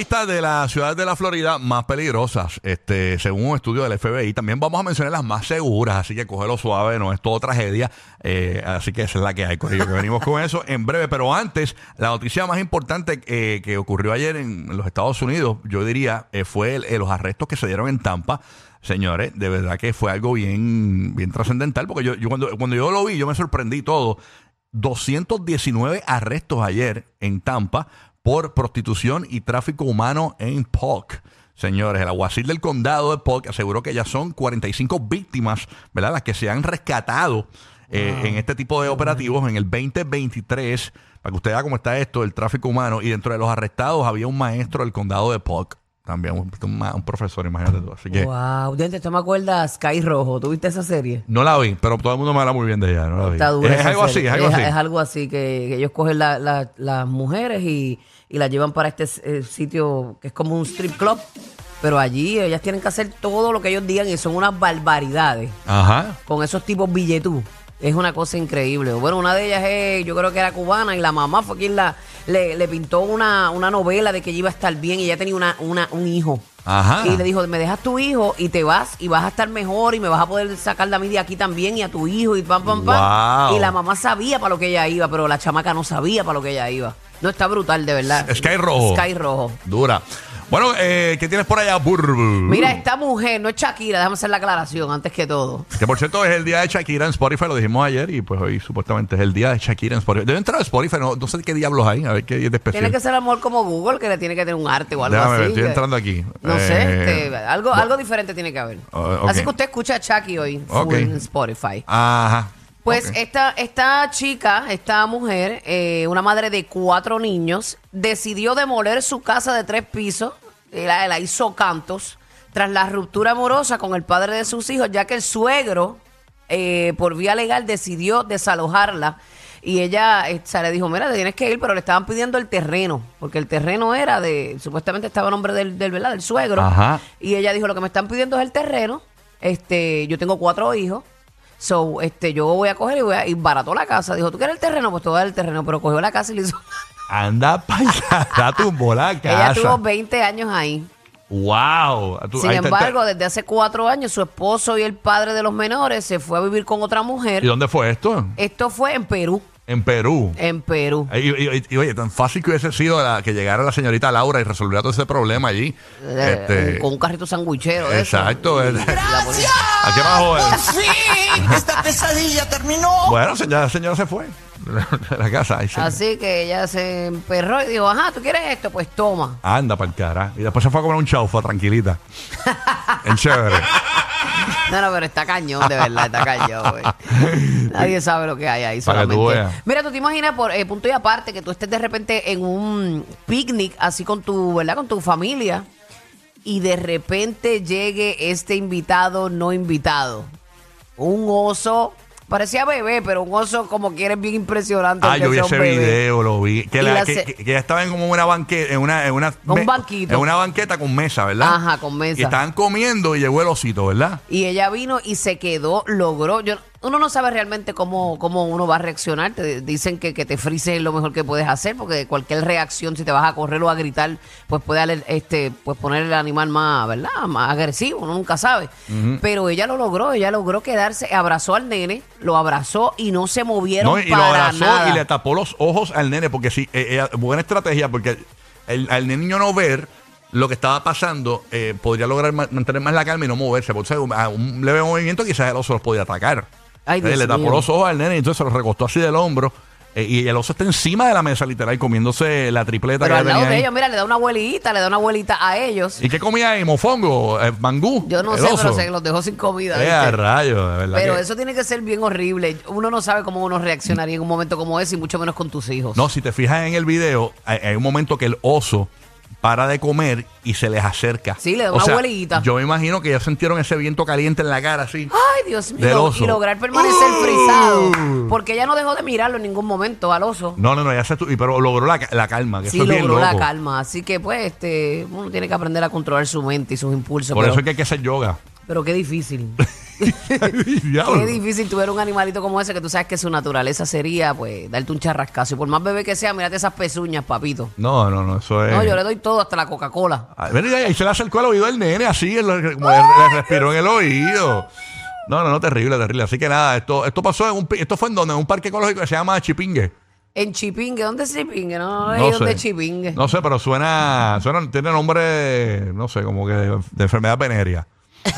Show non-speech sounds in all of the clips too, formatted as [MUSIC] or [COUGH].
lista de las ciudades de la Florida más peligrosas, este, según un estudio del FBI. También vamos a mencionar las más seguras, así que cógelo suave, no es todo tragedia. Eh, así que esa es la que hay, Corillo, que venimos con eso en breve. Pero antes, la noticia más importante eh, que ocurrió ayer en los Estados Unidos, yo diría, eh, fue los arrestos que se dieron en Tampa. Señores, de verdad que fue algo bien, bien trascendental, porque yo, yo cuando, cuando yo lo vi, yo me sorprendí todo. 219 arrestos ayer en Tampa por prostitución y tráfico humano en Polk. Señores, el alguacil del condado de Polk aseguró que ya son 45 víctimas, ¿verdad? Las que se han rescatado eh, en este tipo de operativos en el 2023. Para que usted vea cómo está esto, el tráfico humano. Y dentro de los arrestados había un maestro del condado de Polk. También un, un ma- un profesor, imagínate tú. Así que Wow, Diente, ¿tú me acuerdas Sky Rojo? ¿Tuviste esa serie? no la vi, pero todo el mundo me habla muy bien de ella. No la vi. Está dura es, algo así, es algo así. Es algo así, que, que ellos cogen la- la- las mujeres y, y las llevan para este eh, sitio que es como un strip club. Pero allí ellas tienen que hacer todo lo que ellos digan y son unas barbaridades. Ajá. Con esos tipos billetú. Es una cosa increíble. Bueno, una de ellas es, yo creo que era cubana y la mamá fue quien la, le, le pintó una, una novela de que ella iba a estar bien y ella tenía una, una, un hijo. Ajá. Y le dijo, me dejas tu hijo y te vas y vas a estar mejor y me vas a poder sacar de a mí de aquí también y a tu hijo y pam, pam, pam. Wow. Y la mamá sabía para lo que ella iba, pero la chamaca no sabía para lo que ella iba. No, está brutal, de verdad. Sky Rojo. Sky Rojo. Dura. Bueno, eh, ¿qué tienes por allá, Burbu? Mira, esta mujer, no es Shakira, déjame hacer la aclaración antes que todo. Que por cierto es el día de Shakira en Spotify, lo dijimos ayer y pues hoy supuestamente es el día de Shakira en Spotify. Debe entrar a Spotify, no, no sé qué diablos hay, a ver qué día de especial. Tiene que ser amor como Google, que le tiene que tener un arte o algo Déjame así. ver, estoy que- entrando aquí. No Eh, sé, este, algo, algo diferente tiene que haber. Oh, ok. Así que usted escucha a Chucky hoy full Ok. en Spotify. Ajá. Pues esta, esta chica, esta mujer, eh, una madre de cuatro niños, decidió demoler su casa de tres pisos, y la, la hizo cantos, tras la ruptura amorosa con el padre de sus hijos, ya que el suegro, eh, por vía legal, decidió desalojarla. Y ella eh, se le dijo, mira, te tienes que ir, pero le estaban pidiendo el terreno, porque el terreno era de, supuestamente estaba a nombre del, del, ¿verdad? del suegro. Ajá. Y ella dijo, lo que me están pidiendo es el terreno, este, yo tengo cuatro hijos, So, este, yo voy a coger y voy a, y barató la casa. Dijo, ¿tú quieres el terreno? Pues te voy a dar el terreno. Pero cogió la casa y le hizo. [LAUGHS] Anda para la tumbó la [LAUGHS] Ella casa. tuvo 20 años ahí. Wow. Tú- Sin ahí embargo, desde hace cuatro años, su esposo y el padre de los menores se fue a vivir con otra ¿Y mujer. dónde fue esto? Esto fue en Perú. En Perú. En Perú. Y, y- y- y, oye, tan fácil que hubiese sido la- que llegara la señorita Laura y resolviera todo ese problema allí. Eh, Este, con un carrito sandwichero. eso. exacto. Y- eh. y la policía- [LAUGHS] ¿A qué bajó él? ¡Por fin! ¡Esta pesadilla terminó! Bueno, ya la señora se fue de la casa. Así que ella se emperró y dijo, ajá, ¿tú quieres esto? Pues toma. Anda para el cara. Y después se fue a comer un chaufa, tranquilita. [LAUGHS] en chévere. No, no, pero está cañón, de verdad, está cañón, güey. [LAUGHS] Nadie sabe lo que hay ahí Para que tú solamente. veas. Mira, tú te imaginas, por eh, punto y aparte, que tú estés de repente en un picnic así con tu, ¿verdad? Con tu familia y de repente llegue este invitado no invitado. Un oso, parecía bebé, pero un oso como que eres bien impresionante. Ah, yo vi ese bebé. video, lo vi. Que, la- la que, se- que- que ella estaba en como una banqueta, en una, en una Un banquito. En una banqueta con mesa, ¿verdad? Ajá, con mesa. Y estaban comiendo y llegó el osito, ¿verdad? Y ella vino y se quedó, logró. Yo, uno no sabe realmente cómo, cómo uno va a reaccionar. Te dicen que, que te frises es lo mejor que puedes hacer, porque cualquier reacción, si te vas a correr o a gritar, pues puede este, pues poner el animal más, ¿verdad? Más agresivo, uno nunca sabe. Pero ella lo logró, ella logró quedarse, abrazó al nene, lo abrazó y no se movieron No, y lo abrazó nada. y le tapó los ojos al nene, porque sí, eh, ella- buena estrategia, porque el, al niño no ver lo que estaba pasando, eh, podría lograr ma- mantener más la calma y no moverse. Porque o sea, a un leve movimiento quizás el oso los podía atacar. Ay, Dios le tapó mío. los ojos al nene y entonces se lo recostó así del hombro. eh, y el oso está encima de la mesa, literal, comiéndose la tripleta Pero que al lado tenía de ahí. ellos, mira, le da una abuelita, le da una abuelita a ellos. ¿Y qué comía ahí? ¿Mofongo? Eh, ¿Mangú? Yo no ¿El sé, pero oso? se los dejó sin comida. Eh, ¿viste? a rayos, de verdad. Pero que- eso tiene que ser bien horrible. Uno no sabe cómo uno reaccionaría en un momento como ese y mucho menos con tus hijos. No, si te fijas en el video, hay, hay un momento que el oso para de comer y se les acerca. Sí, le da O una sea, abuelita. Yo me imagino que ya sintieron ese viento caliente en la cara así. Ay, Dios mío. Del Y lo- oso. Y lograr permanecer Uh. frisado. Porque ella no dejó de mirarlo en ningún momento al oso. No, no, no, ya se tu- y pero logró la, la calma, que Sí, eso es bien logró la calma. Así que, pues, este, uno tiene que aprender a controlar su mente y sus impulsos. Por pero, eso es que hay que hacer yoga. pero qué difícil. [LAUGHS] [LAUGHS] Qué difícil tuviera un animalito como ese que tú sabes que su naturaleza sería, pues, darte un charrascazo. Y por más bebé que sea, mírate esas pezuñas, papito. No, no, no, eso es. No, yo le doy todo, hasta la Coca-Cola. Ay, ven, y ahí se le acercó al oído del nene, así, como le, le respiró en el oído. No, no, no, terrible, terrible. Así que nada, esto, esto pasó en un, esto fue en donde, en un parque ecológico que se llama Chipingue. En Chipingue, ¿dónde es Chipingue? No, no, No sé. dónde es Chipingue. No sé, pero suena, suena, tiene nombre, no sé, como que de, de enfermedad venérea.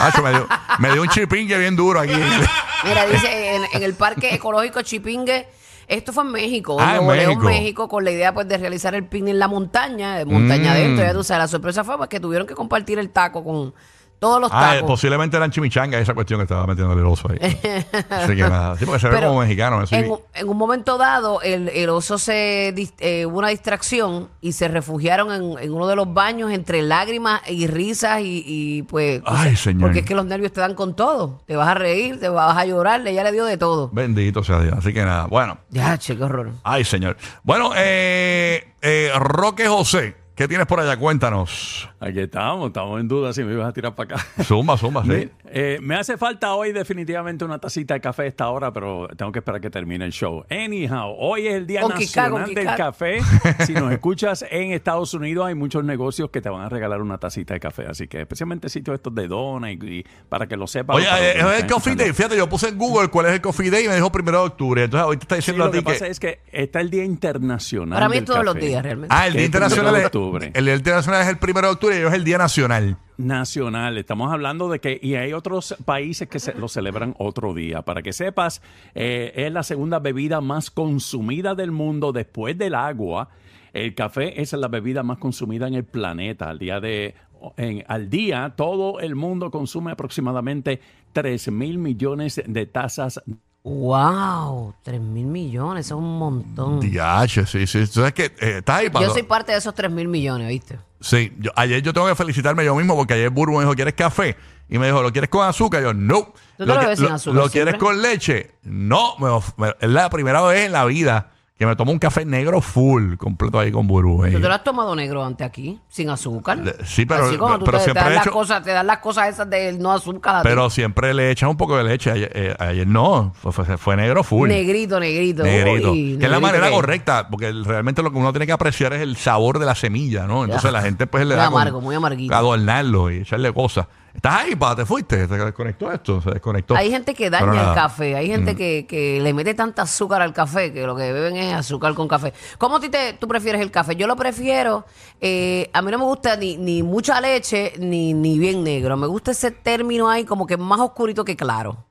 Hacho, me, dio, me dio un chipingue bien duro aquí. [LAUGHS] Mira, dice en, en el Parque Ecológico Chipingue, esto fue en México, Ah, en Nuevo León, México. México, con la idea pues de realizar el picnic en la montaña, de montaña Mm. adentro, ya tú sabes, la sorpresa fue pues que tuvieron que compartir el taco con todos los Ah, eh, tacos. posiblemente eran chimichanga esa cuestión que estaba metiendo el oso ahí. [LAUGHS] Así que nada. Sí, porque se ve Pero como mexicano. así. en, un- en un momento dado, el, el oso se eh, hubo una distracción y se refugiaron en, en uno de los baños entre lágrimas y risas y, y, pues... o Ay, sea, señor. Porque es que los nervios te dan con todo. Te vas a reír, te vas a llorar, ella le dio de todo. Bendito sea Dios. Así que nada. Bueno. Ya, che, qué horror. Ay, señor. Bueno, eh, eh, Roque José, ¿qué tienes por allá? Cuéntanos. Aquí estamos, estamos en duda si me ibas a tirar para acá. Zumba, zumba, sí. Me, eh, me hace falta hoy definitivamente una tacita de café a esta hora, pero tengo que esperar que termine el show. Anyhow, hoy es el Día Nacional del. Café. [LAUGHS] Si nos escuchas en Estados Unidos, hay muchos negocios que te van a regalar una tacita de café. Así que especialmente sitios estos de dona y, y para que lo sepas. Oye, para eh, es el Coffee Day. Fíjate, yo puse en Google cuál es el Coffee Day y me dijo primero de octubre. Entonces, ahorita está Sí, diciendo lo a ti que que. pasa es que está el Día Internacional Para mí del es todos los días, realmente. Ah, el Día es Internacional es, octubre. el Día Internacional es el primero de octubre y ellos es el Día Nacional. nacional. Estamos hablando de que, y hay otros países que se, lo celebran otro día. Para que sepas, eh, es la segunda bebida más consumida del mundo después del agua. El café es la bebida más consumida en el planeta. Al día de en- al día, todo el mundo consume aproximadamente 3 mil millones de tazas. ¡Wow! 3 mil millones, eso es un montón. Diache, sí, sí. Sabes que eh, estás ahí para. Yo soy parte de esos 3 mil millones, ¿viste? Sí, yo- ayer yo tengo que felicitarme yo mismo porque ayer Burbu me dijo, ¿quieres café? Y me dijo, ¿lo quieres con azúcar? Yo, no. ¿Tú te lo que- bebes sin azúcar ¿Lo quieres con leche? No. Me of- me- es la primera vez en la vida que me tomo un café negro full, completo ahí con Burbu. eh. ¿Tú te lo has tomado negro antes aquí? Sin azúcar. Le- sí, pero- Así como tú pero te, te siempre das he las hecho- cosas, te dan las cosas esas del no azúcar. a ti. Pero siempre le echan un poco de leche. Ayer, eh, ayer no, fue, fue- fue negro full. Negrito, negrito. Negrito. Uy, que es la negrito manera que- correcta, porque realmente lo que uno tiene que apreciar es el sabor de la semilla, ¿no? Entonces Ya. la gente pues le Muy da con- amargo, muy amarguito. adornarlo y echarle cosas. ¿Estás ahí, pa? ¿Te fuiste? ¿Se desconectó esto? Se desconectó. Hay gente que daña. Mm. el café, hay gente que, que le mete tanta azúcar al café que lo que beben es azúcar con café. ¿Cómo a ti te, tú prefieres el café? Yo lo prefiero, eh, a mí no me gusta ni, ni mucha leche ni, ni bien negro, me gusta ese término ahí como que más oscurito que claro.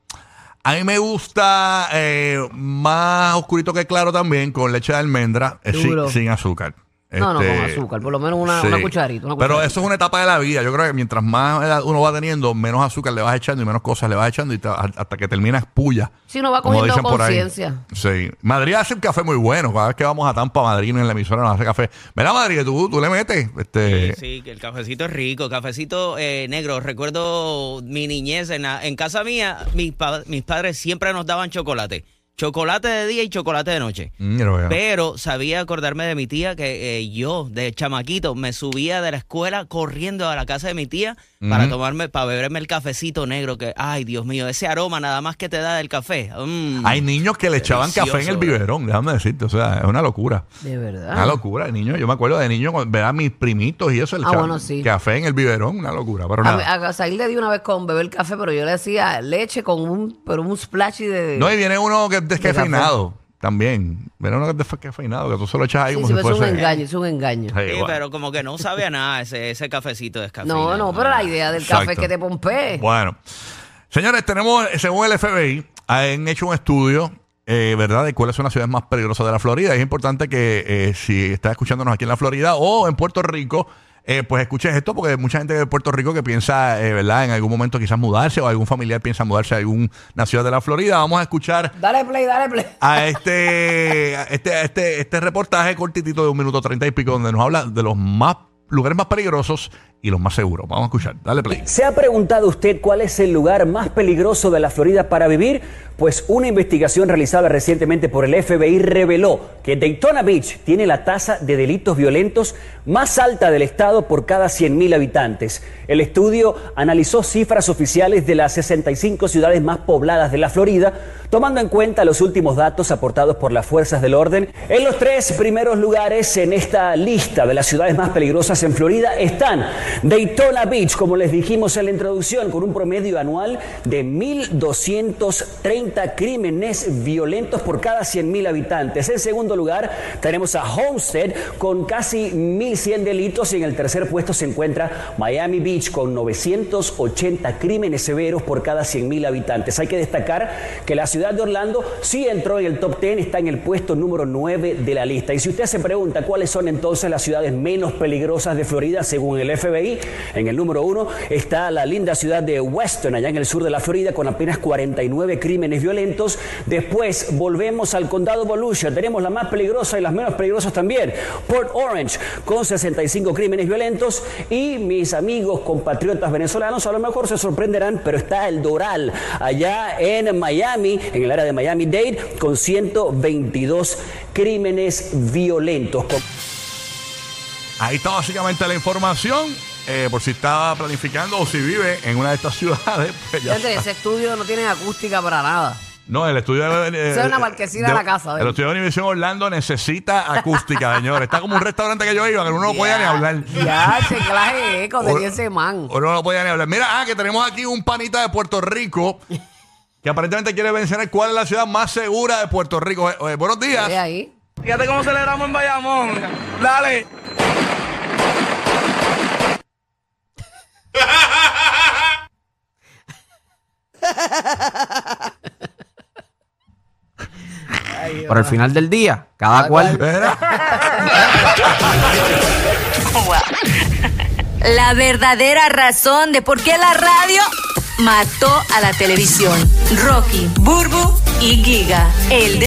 A mí me gusta eh, más oscurito que claro también, con leche de almendra, eh, sin, sin azúcar. No, no, Este, con azúcar, por lo menos una, sí. una cucharita. una Pero cucharita. eso es una etapa de la vida. Yo creo que mientras más edad uno va teniendo, menos azúcar le vas echando y menos cosas le vas echando y te- hasta que terminas puya. Sí, uno va como cogiendo dicen por ahí. conciencia. Sí. Madrid hace un café muy bueno. Cada vez que vamos a Tampa, Madrid en la emisora nos hace café. Mira, Madrid, tú, tú le metes. Este, Sí, que el cafecito es rico, cafecito eh, negro. Recuerdo mi niñez en, la- en casa mía, mis, pa- mis padres siempre nos daban chocolate. Chocolate de día y chocolate de noche. mm. Pero sabía acordarme de mi tía que eh, yo, de chamaquito, me subía de la escuela corriendo a la casa de mi tía para tomarme, para beberme el cafecito negro. Que, ay, Dios mío, ese aroma nada más que te da del café. Mm. Hay niños que le echaban Delicioso, café en el biberón, déjame decirte. O sea, es una locura. De verdad. Una locura de niño. Yo me acuerdo de niño, cuando ver a mis primitos y eso, le Ah, echaban bueno, sí. café en el biberón. Una locura. Pero A, nada. a Sail le di una vez con beber café, pero yo le decía leche con un, pero un splash de... No, y viene uno que es descafeinado. También. Viene uno que es descafeinado, que tú solo echas ahí Sí, como sí, si pero es un engaño, es un engaño. Sí, pero como que no sabe a nada ese, ese cafecito descafeinado. No, no, pero la idea del café Exacto. es que te pompee. Bueno, señores, tenemos, según el FBI, han hecho un estudio, eh, ¿verdad?, de cuáles son las ciudades más peligrosas de la Florida. Es importante que eh, si estás escuchándonos aquí en la Florida o en Puerto Rico, eh, pues escuches esto porque hay mucha gente de Puerto Rico que piensa, eh, ¿verdad?, en algún momento quizás mudarse o algún familiar piensa mudarse a alguna ciudad de la Florida. Vamos a escuchar Dale play, dale play. a este, a este, a este, este reportaje cortitito de un minuto treinta y pico donde nos habla de los más lugares más peligrosos y los más seguros. Vamos a escuchar. Dale play. ¿Se ha preguntado usted cuál es el lugar más peligroso de la Florida para vivir? Pues una investigación realizada recientemente por el FBI reveló que Daytona Beach tiene la tasa de delitos violentos más alta del estado por cada 100.000 habitantes. El estudio analizó cifras oficiales de las 65 ciudades más pobladas de la Florida, tomando en cuenta los últimos datos aportados por las fuerzas del orden. En los tres primeros lugares en esta lista de las ciudades más peligrosas en Florida están Daytona Beach, como les dijimos en la introducción, con un promedio anual de 1.230 crímenes violentos por cada 100.000 habitantes. En segundo lugar, tenemos a Homestead con casi 1.100 delitos y en el tercer puesto se encuentra Miami Beach con 980 crímenes severos por cada 100.000 habitantes. Hay que destacar que la ciudad de Orlando sí entró en el top 10, está en el puesto número 9 de la lista. Y si usted se pregunta cuáles son entonces las ciudades menos peligrosas de Florida, según el FBI, en el número 1 está la linda ciudad de Weston, allá en el sur de la Florida, con apenas 49 crímenes violentos. Después volvemos al condado Volusia, tenemos la más peligrosa y las menos peligrosas también, Port Orange, con 65 crímenes violentos. Y mis amigos compatriotas venezolanos a lo mejor se sorprenderán, pero está el Doral, allá en Miami, en el área de Miami-Dade, con 122 crímenes violentos. Ahí está básicamente la información. Eh, por si estaba planificando o si vive en una de estas ciudades, [LAUGHS] pues ya ese estudio no tiene acústica para nada. No, el estudio de, Esa es una marquesina de la casa, ¿eh? El estudio de Univision Orlando necesita acústica, señor. Está como un restaurante que yo iba, que uno no podía ni hablar. Ya, che, clase eco tenía ese man. Uno no podía ni hablar. Mira, ah, que tenemos aquí un panita de Puerto Rico que aparentemente quiere mencionar cuál es la ciudad más segura de Puerto Rico. Eh, eh, buenos días. Ahí. Fíjate cómo celebramos en Bayamón. Dale. Pero al final del día, cada cual. La verdadera razón de por qué la radio mató a la televisión. Rocky, Burbu y Giga. El